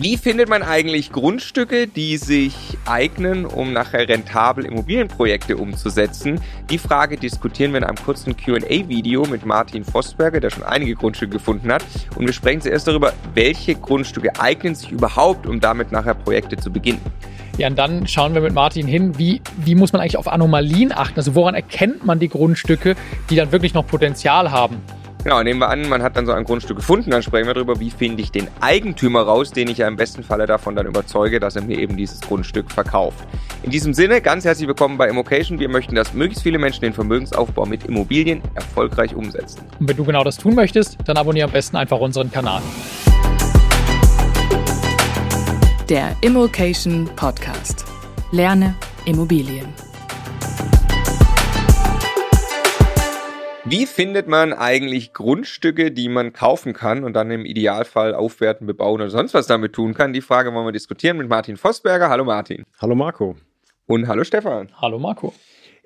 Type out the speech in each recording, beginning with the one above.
Wie findet man eigentlich Grundstücke, die sich eignen, um nachher rentabel Immobilienprojekte umzusetzen? Die Frage diskutieren wir in einem kurzen QA-Video mit Martin Vosberger, der schon einige Grundstücke gefunden hat. Und wir sprechen zuerst darüber, welche Grundstücke eignen sich überhaupt, um damit nachher Projekte zu beginnen. Ja, und dann schauen wir mit Martin hin, wie, wie muss man eigentlich auf Anomalien achten? Also woran erkennt man die Grundstücke, die dann wirklich noch Potenzial haben? Genau, nehmen wir an, man hat dann so ein Grundstück gefunden, dann sprechen wir darüber, wie finde ich den Eigentümer raus, den ich ja im besten Falle davon dann überzeuge, dass er mir eben dieses Grundstück verkauft. In diesem Sinne, ganz herzlich willkommen bei Immocation. Wir möchten, dass möglichst viele Menschen den Vermögensaufbau mit Immobilien erfolgreich umsetzen. Und wenn du genau das tun möchtest, dann abonniere am besten einfach unseren Kanal. Der Immocation Podcast. Lerne Immobilien. Wie findet man eigentlich Grundstücke, die man kaufen kann und dann im Idealfall aufwerten, bebauen oder sonst was damit tun kann? Die Frage wollen wir diskutieren mit Martin Vosberger. Hallo Martin. Hallo Marco. Und hallo Stefan. Hallo Marco.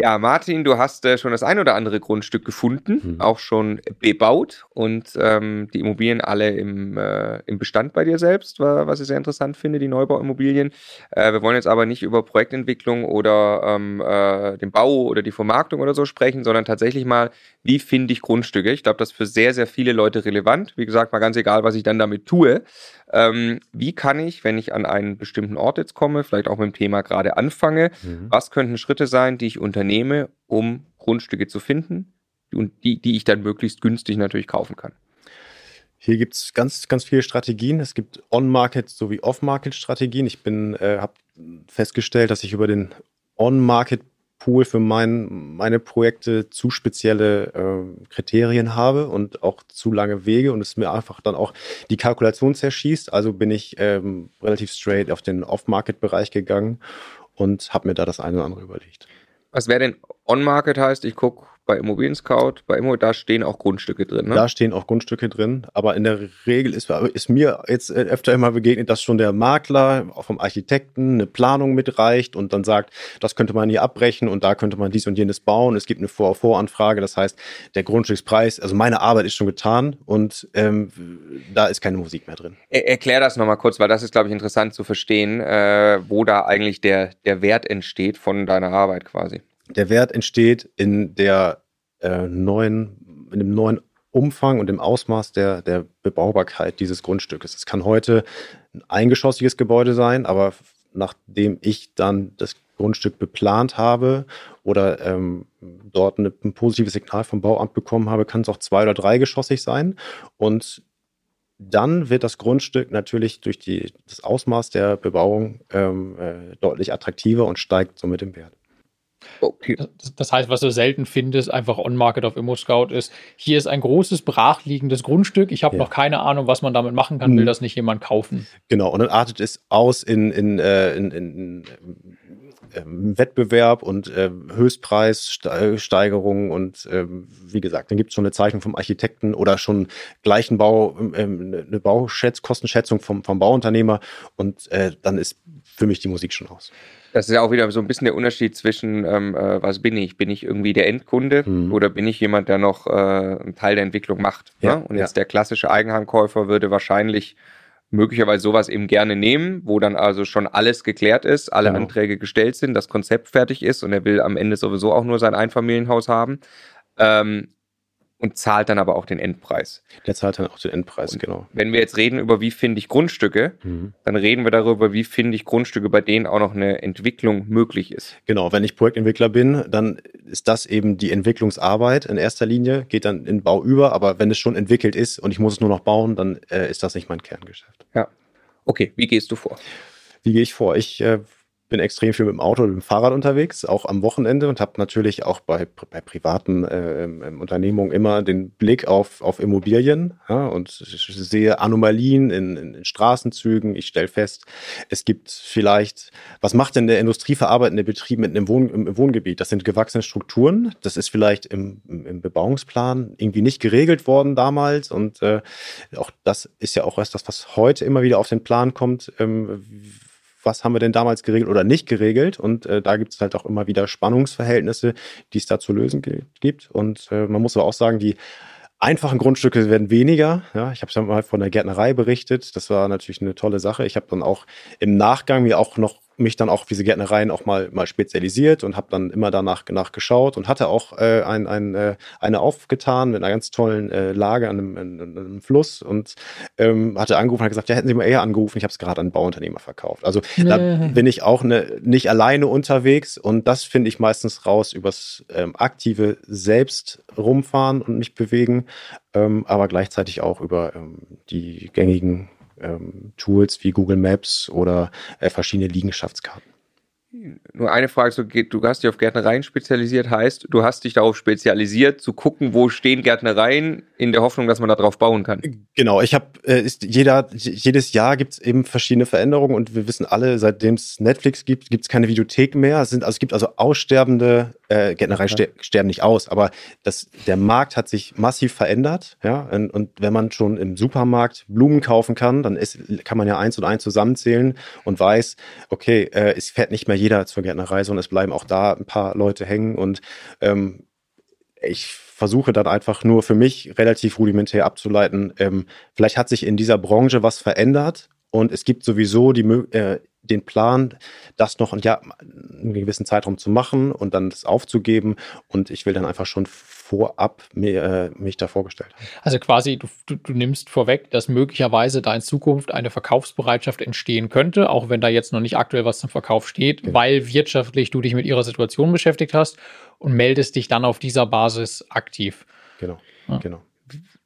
Ja, Martin, du hast äh, schon das ein oder andere Grundstück gefunden, mhm. auch schon bebaut und ähm, die Immobilien alle im, äh, im Bestand bei dir selbst, was ich sehr interessant finde, die Neubauimmobilien. Äh, wir wollen jetzt aber nicht über Projektentwicklung oder ähm, äh, den Bau oder die Vermarktung oder so sprechen, sondern tatsächlich mal, wie finde ich Grundstücke? Ich glaube, das ist für sehr, sehr viele Leute relevant. Wie gesagt, mal ganz egal, was ich dann damit tue. Ähm, wie kann ich, wenn ich an einen bestimmten Ort jetzt komme, vielleicht auch mit dem Thema gerade anfange, mhm. was könnten Schritte sein, die ich unternehme, um Grundstücke zu finden und die, die ich dann möglichst günstig natürlich kaufen kann? Hier gibt es ganz, ganz viele Strategien. Es gibt On-Market sowie Off-Market-Strategien. Ich bin, äh, habe festgestellt, dass ich über den On-Market Pool für mein, meine Projekte zu spezielle äh, Kriterien habe und auch zu lange Wege und es mir einfach dann auch die Kalkulation zerschießt. Also bin ich ähm, relativ straight auf den Off-Market-Bereich gegangen und habe mir da das eine oder andere überlegt. Was wäre denn On-Market heißt? Ich gucke bei Immobilien Scout, bei Immo, da stehen auch Grundstücke drin. Ne? Da stehen auch Grundstücke drin, aber in der Regel ist, ist mir jetzt äh, öfter immer begegnet, dass schon der Makler auch vom Architekten eine Planung mitreicht und dann sagt, das könnte man hier abbrechen und da könnte man dies und jenes bauen. Es gibt eine Vor Voranfrage, das heißt, der Grundstückspreis, also meine Arbeit ist schon getan und ähm, da ist keine Musik mehr drin. Er, erklär das nochmal kurz, weil das ist, glaube ich, interessant zu verstehen, äh, wo da eigentlich der, der Wert entsteht von deiner Arbeit quasi. Der Wert entsteht in der äh, neuen, in dem neuen Umfang und dem Ausmaß der, der Bebaubarkeit dieses Grundstückes. Es kann heute ein eingeschossiges Gebäude sein, aber nachdem ich dann das Grundstück beplant habe oder ähm, dort eine, ein positives Signal vom Bauamt bekommen habe, kann es auch zwei- oder dreigeschossig sein. Und dann wird das Grundstück natürlich durch die, das Ausmaß der Bebauung ähm, äh, deutlich attraktiver und steigt somit im Wert. Okay. Das, heißt, was du selten findest, einfach on-market auf ImmoScout ist, hier ist ein großes brachliegendes Grundstück. Ich habe ja. noch keine Ahnung, was man damit machen kann, will mhm. das nicht jemand kaufen. Genau, und dann artet es aus in, in, äh, in, in ähm, Wettbewerb und äh, Höchstpreissteigerungen und äh, wie gesagt, dann gibt es schon eine Zeichnung vom Architekten oder schon gleichen Bau, äh, eine Bauschätz Kostenschätzung vom, vom Bauunternehmer und äh, dann ist für mich die Musik schon aus. Das ist ja auch wieder so ein bisschen der Unterschied zwischen, ähm, äh, was bin ich? Bin ich irgendwie der Endkunde mhm. oder bin ich jemand, der noch äh, einen Teil der Entwicklung macht? Ja, ne? Und jetzt der klassische Eigenheimkäufer würde wahrscheinlich möglicherweise sowas eben gerne nehmen, wo dann also schon alles geklärt ist, alle genau. Anträge gestellt sind, das Konzept fertig ist und er will am Ende sowieso auch nur sein Einfamilienhaus haben. Ähm, und zahlt dann aber auch den Endpreis. Der zahlt dann auch den Endpreis, und genau. Wenn wir jetzt reden über, wie finde ich Grundstücke, mhm. dann reden wir darüber, wie finde ich Grundstücke, bei denen auch noch eine Entwicklung möglich ist. Genau, wenn ich Projektentwickler bin, dann ist das eben die Entwicklungsarbeit in erster Linie, geht dann in Bau über, aber wenn es schon entwickelt ist und ich muss es nur noch bauen, dann äh, ist das nicht mein Kerngeschäft. Ja. Okay, wie gehst du vor? Wie gehe ich vor? Ich äh, bin extrem viel mit dem Auto mit dem Fahrrad unterwegs, auch am Wochenende und habe natürlich auch bei, bei privaten äh, Unternehmungen immer den Blick auf, auf Immobilien ja, und sehe Anomalien in, in, in Straßenzügen. Ich stelle fest, es gibt vielleicht, was macht denn der industrieverarbeitende Betrieb mit einem Wohn, im Wohngebiet? Das sind gewachsene Strukturen. Das ist vielleicht im, im Bebauungsplan irgendwie nicht geregelt worden damals und äh, auch das ist ja auch erst das, was heute immer wieder auf den Plan kommt. Ähm, was haben wir denn damals geregelt oder nicht geregelt? Und äh, da gibt es halt auch immer wieder Spannungsverhältnisse, die es da zu lösen gibt. Und äh, man muss aber auch sagen, die einfachen Grundstücke werden weniger. Ja, ich habe ja mal von der Gärtnerei berichtet. Das war natürlich eine tolle Sache. Ich habe dann auch im Nachgang mir auch noch mich dann auch diese Gärtnereien auch mal, mal spezialisiert und habe dann immer danach nachgeschaut und hatte auch äh, ein, ein, äh, eine aufgetan mit einer ganz tollen äh, Lage an einem, an einem Fluss und ähm, hatte angerufen und hat gesagt, ja, hätten Sie mal eher angerufen, ich habe es gerade an einen Bauunternehmer verkauft. Also nee. da bin ich auch ne, nicht alleine unterwegs und das finde ich meistens raus übers ähm, aktive Selbst rumfahren und mich bewegen, ähm, aber gleichzeitig auch über ähm, die gängigen ähm, Tools wie Google Maps oder äh, verschiedene Liegenschaftskarten. Nur eine Frage, so geht, du hast dich auf Gärtnereien spezialisiert, heißt, du hast dich darauf spezialisiert, zu gucken, wo stehen Gärtnereien, in der Hoffnung, dass man darauf bauen kann. Genau, ich habe, äh, ist jeder, jedes Jahr gibt es eben verschiedene Veränderungen und wir wissen alle, seitdem es Netflix gibt, gibt es keine Videothek mehr. Es, sind, also, es gibt also aussterbende äh, Gärtnereien okay. sterben nicht aus, aber das, der Markt hat sich massiv verändert. Ja? Und, und wenn man schon im Supermarkt Blumen kaufen kann, dann ist, kann man ja eins und eins zusammenzählen und weiß, okay, äh, es fährt nicht mehr jeder zur Gärtnerei, sondern es bleiben auch da ein paar Leute hängen und ähm, ich versuche dann einfach nur für mich relativ rudimentär abzuleiten, ähm, vielleicht hat sich in dieser Branche was verändert und es gibt sowieso die, äh, den Plan, das noch ja, einen gewissen Zeitraum zu machen und dann das aufzugeben. Und ich will dann einfach schon vorab mir, äh, mich da vorgestellt haben. Also quasi, du, du, du, nimmst vorweg, dass möglicherweise da in Zukunft eine Verkaufsbereitschaft entstehen könnte, auch wenn da jetzt noch nicht aktuell was zum Verkauf steht, genau. weil wirtschaftlich du dich mit ihrer Situation beschäftigt hast und meldest dich dann auf dieser Basis aktiv. Genau, ja. genau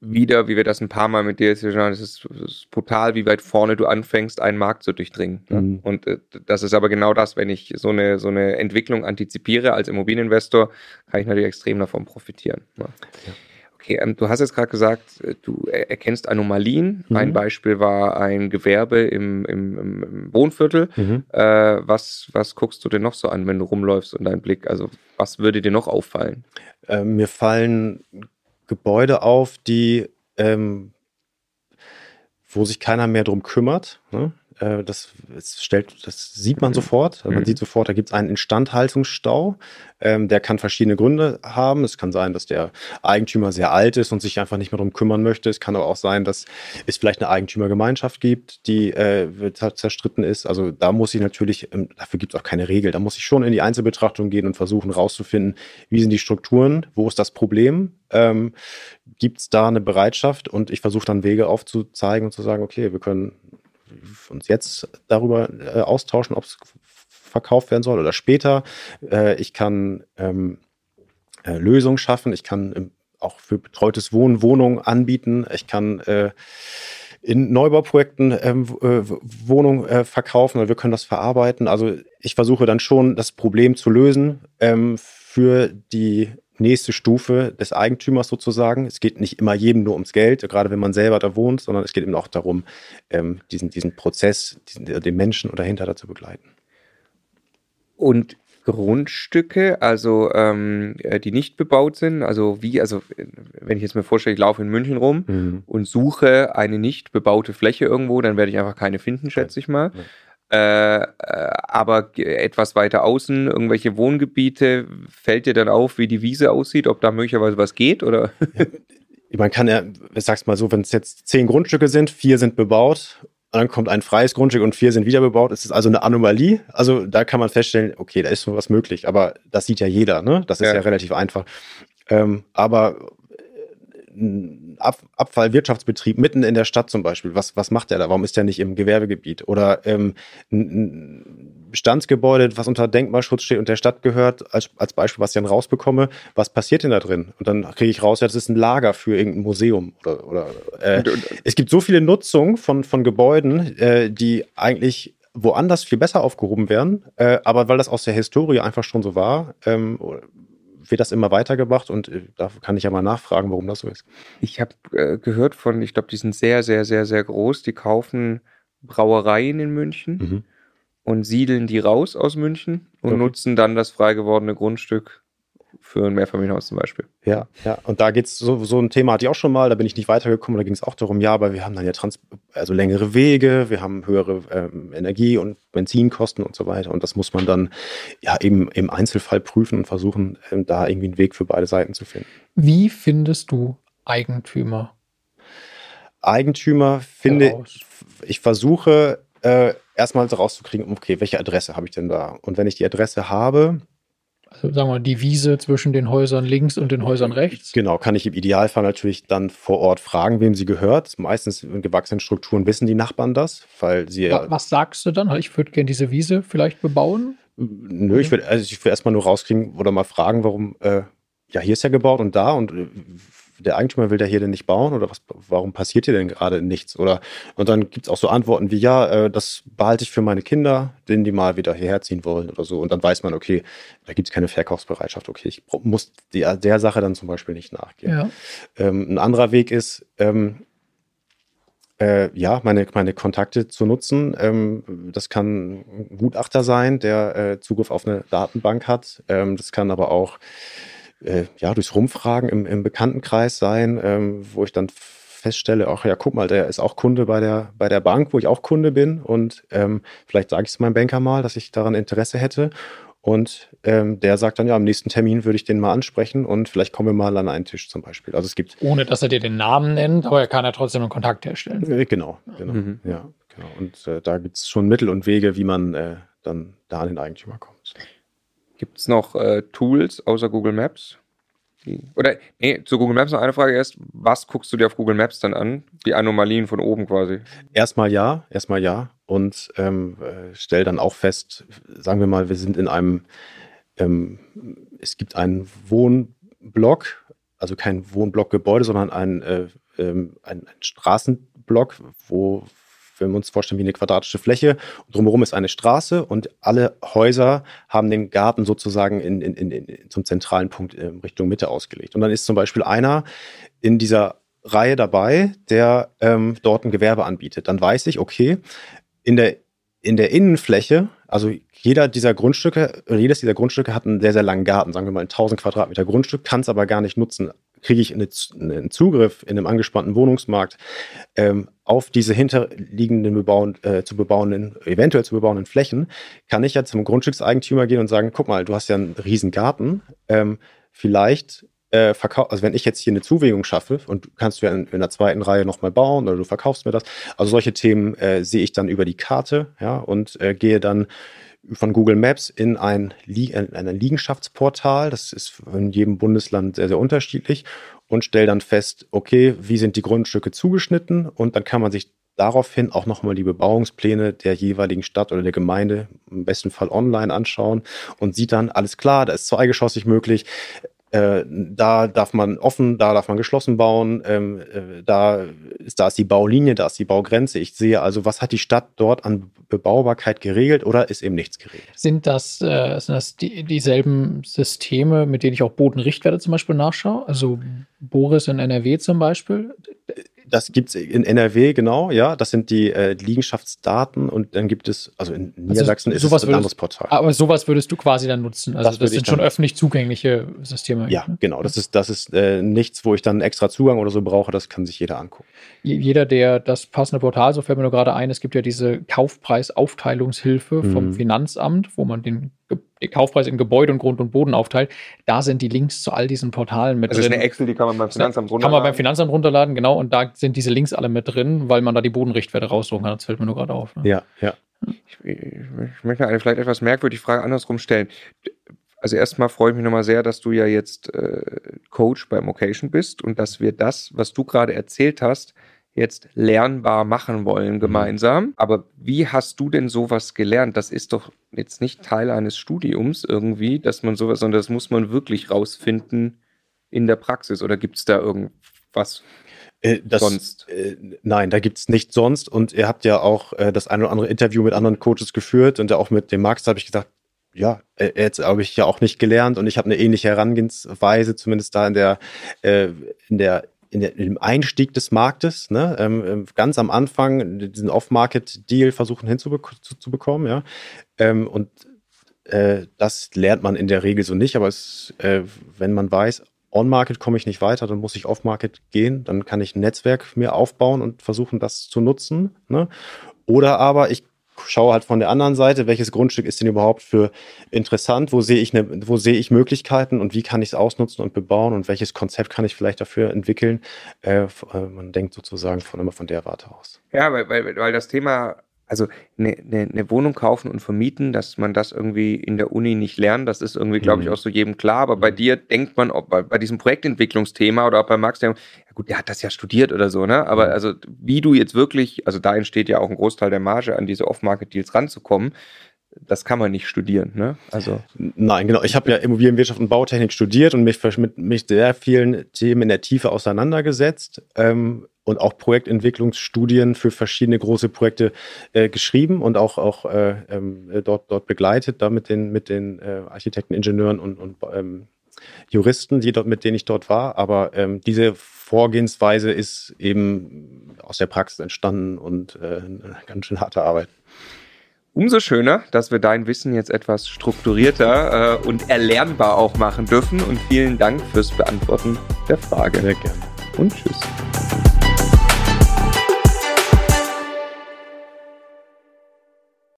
wieder, wie wir das ein paar Mal mit dir jetzt schon es ist, ist brutal, wie weit vorne du anfängst, einen Markt zu durchdringen. Ne? Mhm. Und äh, das ist aber genau das, wenn ich so eine, so eine Entwicklung antizipiere als Immobilieninvestor, kann ich natürlich extrem davon profitieren. Ne? Ja. Okay, ähm, du hast jetzt gerade gesagt, äh, du erkennst Anomalien. Mhm. Ein Beispiel war ein Gewerbe im, im, im Wohnviertel. Mhm. Äh, was, was guckst du denn noch so an, wenn du rumläufst und dein Blick? Also, was würde dir noch auffallen? Äh, mir fallen Gebäude auf, die, ähm, wo sich keiner mehr drum kümmert. Ne? Äh, das, stellt, das sieht man mhm. sofort. Man mhm. sieht sofort, da gibt es einen Instandhaltungsstau. Ähm, der kann verschiedene Gründe haben. Es kann sein, dass der Eigentümer sehr alt ist und sich einfach nicht mehr darum kümmern möchte. Es kann aber auch sein, dass es vielleicht eine Eigentümergemeinschaft gibt, die äh, zerstritten ist. Also da muss ich natürlich, ähm, dafür gibt es auch keine Regel. Da muss ich schon in die Einzelbetrachtung gehen und versuchen rauszufinden, wie sind die Strukturen, wo ist das Problem, ähm, gibt es da eine Bereitschaft und ich versuche dann Wege aufzuzeigen und zu sagen, okay, wir können uns jetzt darüber äh, austauschen, ob es verkauft werden soll oder später. Äh, ich kann ähm, äh, Lösungen schaffen. Ich kann ähm, auch für betreutes Wohnen Wohnungen anbieten. Ich kann äh, in Neubauprojekten ähm, äh, Wohnungen äh, verkaufen oder wir können das verarbeiten. Also ich versuche dann schon das Problem zu lösen ähm, für die nächste Stufe des Eigentümers sozusagen. Es geht nicht immer jedem nur ums Geld, gerade wenn man selber da wohnt, sondern es geht eben auch darum, ähm, diesen, diesen Prozess, diesen, den Menschen dahinter da zu begleiten. Und Grundstücke, also ähm, äh, die nicht bebaut sind, also wie, also wenn ich jetzt mir vorstelle, ich laufe in München rum mhm. und suche eine nicht bebaute Fläche irgendwo, dann werde ich einfach keine finden, schätze ich mal. Äh, äh, aber etwas weiter außen, irgendwelche Wohngebiete, fällt dir dann auf, wie die Wiese aussieht, ob da möglicherweise was geht oder? Ja, man kann ja, ich sag's mal so, wenn es jetzt zehn Grundstücke sind, vier sind bebaut dann kommt ein freies Grundstück und vier sind wieder bebaut. Es ist also eine Anomalie. Also da kann man feststellen, okay, da ist schon was möglich. Aber das sieht ja jeder, ne? Das ist ja, ja relativ einfach. Ähm, aber ein Ab Abfallwirtschaftsbetrieb mitten in der Stadt zum Beispiel, was, was macht der da? Warum ist der nicht im Gewerbegebiet? Oder ähm, ein, Bestandsgebäude, was unter Denkmalschutz steht und der Stadt gehört, als, als Beispiel, was ich dann rausbekomme, was passiert denn da drin? Und dann kriege ich raus, ja, das ist ein Lager für irgendein Museum. Oder, oder äh, es gibt so viele Nutzungen von, von Gebäuden, äh, die eigentlich woanders viel besser aufgehoben werden, äh, aber weil das aus der Historie einfach schon so war, ähm, wird das immer weitergebracht und äh, da kann ich ja mal nachfragen, warum das so ist. Ich habe äh, gehört von, ich glaube, die sind sehr, sehr, sehr, sehr groß. Die kaufen Brauereien in München. Mhm und siedeln die raus aus München und okay. nutzen dann das frei gewordene Grundstück für ein Mehrfamilienhaus zum Beispiel. Ja, ja. Und da geht es so, so ein Thema hatte ich auch schon mal, da bin ich nicht weitergekommen, da ging es auch darum, ja, aber wir haben dann ja Trans also längere Wege, wir haben höhere ähm, Energie- und Benzinkosten und so weiter. Und das muss man dann ja eben im Einzelfall prüfen und versuchen, ähm, da irgendwie einen Weg für beide Seiten zu finden. Wie findest du Eigentümer? Eigentümer finde ich, ich versuche äh, erstmal rauszukriegen, okay, welche Adresse habe ich denn da? Und wenn ich die Adresse habe, also sagen wir mal, die Wiese zwischen den Häusern links und den Häusern rechts. Genau, kann ich im Idealfall natürlich dann vor Ort fragen, wem sie gehört. Meistens in gewachsenen Strukturen wissen die Nachbarn das, weil sie. Was, was sagst du dann? Ich würde gerne diese Wiese vielleicht bebauen? Nö, ich würde also ich will erstmal nur rauskriegen oder mal fragen, warum, äh, ja, hier ist ja gebaut und da und äh, der Eigentümer will der hier denn nicht bauen oder was, warum passiert hier denn gerade nichts? Oder und dann gibt es auch so Antworten wie, ja, äh, das behalte ich für meine Kinder, denen die mal wieder hierher ziehen wollen oder so. Und dann weiß man, okay, da gibt es keine Verkaufsbereitschaft, okay, ich muss die, der Sache dann zum Beispiel nicht nachgehen. Ja. Ähm, ein anderer Weg ist, ähm, äh, ja, meine, meine Kontakte zu nutzen. Ähm, das kann ein Gutachter sein, der äh, Zugriff auf eine Datenbank hat. Ähm, das kann aber auch äh, ja, durchs Rumfragen im, im Bekanntenkreis sein, ähm, wo ich dann feststelle, ach ja, guck mal, der ist auch Kunde bei der, bei der Bank, wo ich auch Kunde bin. Und ähm, vielleicht sage ich es meinem Banker mal, dass ich daran Interesse hätte. Und ähm, der sagt dann, ja, am nächsten Termin würde ich den mal ansprechen und vielleicht kommen wir mal an einen Tisch zum Beispiel. Also es gibt. Ohne dass er dir den Namen nennt, aber er kann ja trotzdem einen Kontakt herstellen. Äh, genau, genau. Mhm. Ja, genau. Und äh, da gibt es schon Mittel und Wege, wie man äh, dann da an den Eigentümer kommt. Gibt es noch äh, Tools außer Google Maps? Die, oder, nee, zu Google Maps noch eine Frage erst. Was guckst du dir auf Google Maps dann an? Die Anomalien von oben quasi? Erstmal ja, erstmal ja und ähm, äh, stell dann auch fest, sagen wir mal, wir sind in einem, ähm, es gibt einen Wohnblock, also kein Wohnblockgebäude, sondern ein, äh, ähm, ein, ein Straßenblock, wo wenn wir uns vorstellen wie eine quadratische Fläche, drumherum ist eine Straße und alle Häuser haben den Garten sozusagen in, in, in, zum zentralen Punkt in Richtung Mitte ausgelegt. Und dann ist zum Beispiel einer in dieser Reihe dabei, der ähm, dort ein Gewerbe anbietet. Dann weiß ich, okay, in der, in der Innenfläche, also jeder dieser Grundstücke, jedes dieser Grundstücke hat einen sehr, sehr langen Garten, sagen wir mal ein 1000 Quadratmeter Grundstück, kann es aber gar nicht nutzen. Kriege ich eine, einen Zugriff in einem angespannten Wohnungsmarkt ähm, auf diese hinterliegenden bebauen, äh, zu bebauenden, eventuell zu bebauenden Flächen, kann ich ja zum Grundstückseigentümer gehen und sagen, guck mal, du hast ja einen riesen Garten, ähm, vielleicht äh, verkauf, also wenn ich jetzt hier eine Zuwägung schaffe und kannst du ja in, in der zweiten Reihe nochmal bauen oder du verkaufst mir das. Also solche Themen äh, sehe ich dann über die Karte, ja, und äh, gehe dann von Google Maps in ein, in ein Liegenschaftsportal. Das ist in jedem Bundesland sehr, sehr unterschiedlich und stelle dann fest, okay, wie sind die Grundstücke zugeschnitten und dann kann man sich daraufhin auch nochmal die Bebauungspläne der jeweiligen Stadt oder der Gemeinde im besten Fall online anschauen und sieht dann, alles klar, da ist zweigeschossig möglich, äh, da darf man offen, da darf man geschlossen bauen, ähm, äh, da, ist, da ist die Baulinie, da ist die Baugrenze. Ich sehe also, was hat die Stadt dort an Bebaubarkeit geregelt oder ist eben nichts geregelt? Sind das, äh, sind das die, dieselben Systeme, mit denen ich auch Bodenrichtwerte zum Beispiel nachschaue? Also Boris in NRW zum Beispiel? Das gibt es in NRW, genau, ja. Das sind die äh, Liegenschaftsdaten und dann gibt es, also in also Niedersachsen also, ist es ein anderes Portal. Aber sowas würdest du quasi dann nutzen. Also das, das sind schon öffentlich zugängliche Systeme. Ja, ne? genau. Das ist, das ist äh, nichts, wo ich dann extra Zugang oder so brauche, das kann sich jeder angucken. Jeder, der das passende Portal, so fällt mir nur gerade ein, es gibt ja diese Kaufpreisaufteilungshilfe vom mhm. Finanzamt, wo man den den Kaufpreis in Gebäude und Grund und Boden aufteilt. Da sind die Links zu all diesen Portalen mit das drin. Das ist eine Excel, die kann man beim Finanzamt runterladen. Kann man beim Finanzamt runterladen, genau. Und da sind diese Links alle mit drin, weil man da die Bodenrichtwerte raussuchen kann. Das fällt mir nur gerade auf. Ne? Ja, ja. Ich, ich, möchte eine vielleicht etwas merkwürdige Frage andersrum stellen. Also erstmal freue ich mich nochmal sehr, dass du ja jetzt äh, Coach beim Occasion bist und dass wir das, was du gerade erzählt hast, jetzt lernbar machen wollen mhm. gemeinsam. Aber wie hast du denn sowas gelernt? Das ist doch jetzt nicht Teil eines Studiums irgendwie, dass man sowas, sondern das muss man wirklich rausfinden in der Praxis. Oder gibt es da irgendwas? Äh, das, sonst? Äh, nein, da gibt es nichts sonst. Und ihr habt ja auch äh, das eine oder andere Interview mit anderen Coaches geführt und ja auch mit dem Max habe ich gesagt, ja, äh, jetzt habe ich ja auch nicht gelernt und ich habe eine ähnliche Herangehensweise, zumindest da in der, äh, in der in, der, dem Einstieg des Marktes, ne, ähm, ähm, ganz am Anfang diesen Off-Market-Deal versuchen hinzubekommen, ja. Ähm, und äh, das lernt man in der Regel so nicht, aber es, äh, wenn man weiß, On-Market komme ich nicht weiter, dann muss ich Off-Market gehen, dann kann ich ein Netzwerk mir aufbauen und versuchen, das zu nutzen. Ne? Oder aber ich schaue halt von der anderen Seite, welches Grundstück ist denn überhaupt für interessant, wo sehe ich, ne, wo sehe ich Möglichkeiten und wie kann ich es ausnutzen und bebauen und welches Konzept kann ich vielleicht dafür entwickeln. Äh, äh, man denkt sozusagen von immer von der Warte aus. Ja, weil, weil, weil das Thema also eine, eine, eine Wohnung kaufen und vermieten, dass man das irgendwie in der Uni nicht lernt, das ist irgendwie, glaube ich, mhm. auch so jedem klar. Aber bei mhm. dir denkt man, ob bei, bei diesem Projektentwicklungsthema oder auch bei Max, der, ja gut, der hat das ja studiert oder so, ne? Aber mhm. also wie du jetzt wirklich, also da entsteht ja auch ein Großteil der Marge, an diese Off-Market-Deals ranzukommen das kann man nicht studieren, ne? Also nein, genau. Ich habe ja Immobilienwirtschaft und Bautechnik studiert und mich mit mich sehr vielen Themen in der Tiefe auseinandergesetzt ähm, und auch Projektentwicklungsstudien für verschiedene große Projekte äh, geschrieben und auch auch äh, äh, dort dort begleitet, da mit den mit den äh, Architekten, Ingenieuren und, und ähm, Juristen, die dort mit denen ich dort war. Aber ähm, diese Vorgehensweise ist eben aus der Praxis entstanden und äh, eine ganz schön harte Arbeit. Umso schöner, dass wir dein Wissen jetzt etwas strukturierter äh, und erlernbar auch machen dürfen. Und vielen Dank fürs Beantworten der Frage. Sehr gerne. Und tschüss.